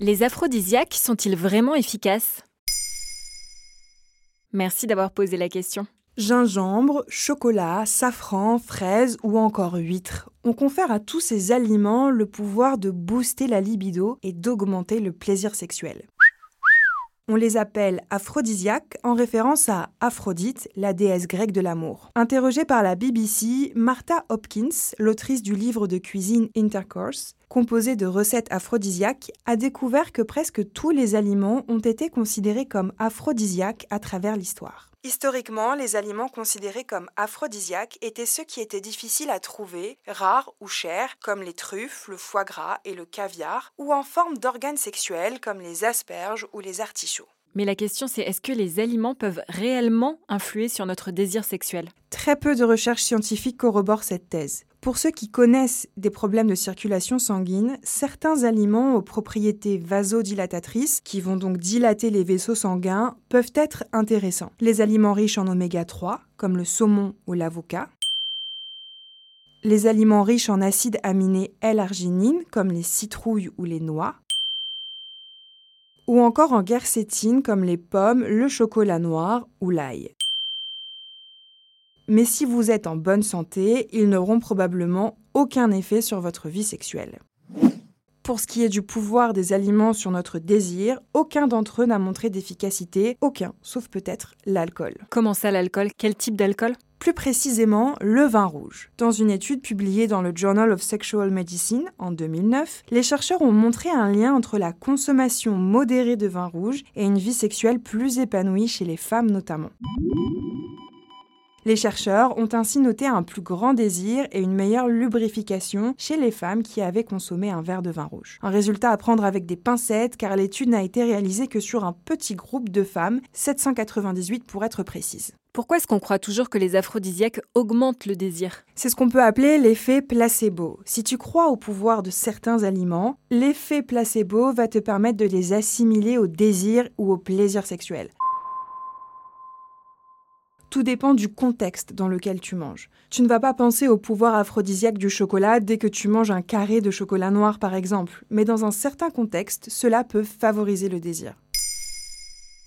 Les aphrodisiaques sont-ils vraiment efficaces? Merci d'avoir posé la question. Gingembre, chocolat, safran, fraises ou encore huîtres. On confère à tous ces aliments le pouvoir de booster la libido et d'augmenter le plaisir sexuel. On les appelle aphrodisiaques en référence à Aphrodite, la déesse grecque de l'amour. Interrogée par la BBC, Martha Hopkins, l'autrice du livre de cuisine Intercourse, composé de recettes aphrodisiaques, a découvert que presque tous les aliments ont été considérés comme aphrodisiaques à travers l'histoire. Historiquement, les aliments considérés comme aphrodisiaques étaient ceux qui étaient difficiles à trouver, rares ou chers, comme les truffes, le foie gras et le caviar, ou en forme d'organes sexuels comme les asperges ou les artichauts. Mais la question c'est est-ce que les aliments peuvent réellement influer sur notre désir sexuel? Très peu de recherches scientifiques corroborent cette thèse. Pour ceux qui connaissent des problèmes de circulation sanguine, certains aliments aux propriétés vasodilatatrices, qui vont donc dilater les vaisseaux sanguins, peuvent être intéressants. Les aliments riches en oméga 3, comme le saumon ou l'avocat. Les aliments riches en acides aminés L-arginine, comme les citrouilles ou les noix ou encore en guercétine comme les pommes, le chocolat noir ou l'ail. Mais si vous êtes en bonne santé, ils n'auront probablement aucun effet sur votre vie sexuelle. Pour ce qui est du pouvoir des aliments sur notre désir, aucun d'entre eux n'a montré d'efficacité, aucun, sauf peut-être l'alcool. Comment ça l'alcool? Quel type d'alcool? Plus précisément le vin rouge. Dans une étude publiée dans le Journal of Sexual Medicine en 2009, les chercheurs ont montré un lien entre la consommation modérée de vin rouge et une vie sexuelle plus épanouie chez les femmes notamment. Les chercheurs ont ainsi noté un plus grand désir et une meilleure lubrification chez les femmes qui avaient consommé un verre de vin rouge. Un résultat à prendre avec des pincettes car l'étude n'a été réalisée que sur un petit groupe de femmes, 798 pour être précise. Pourquoi est-ce qu'on croit toujours que les aphrodisiaques augmentent le désir? C'est ce qu'on peut appeler l'effet placebo. Si tu crois au pouvoir de certains aliments, l'effet placebo va te permettre de les assimiler au désir ou au plaisir sexuel. Tout dépend du contexte dans lequel tu manges. Tu ne vas pas penser au pouvoir aphrodisiaque du chocolat dès que tu manges un carré de chocolat noir par exemple, mais dans un certain contexte, cela peut favoriser le désir.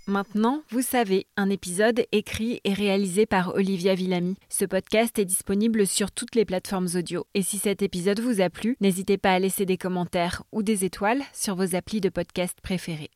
Maintenant, vous savez, un épisode écrit et réalisé par Olivia Villamy. Ce podcast est disponible sur toutes les plateformes audio. Et si cet épisode vous a plu, n'hésitez pas à laisser des commentaires ou des étoiles sur vos applis de podcast préférés.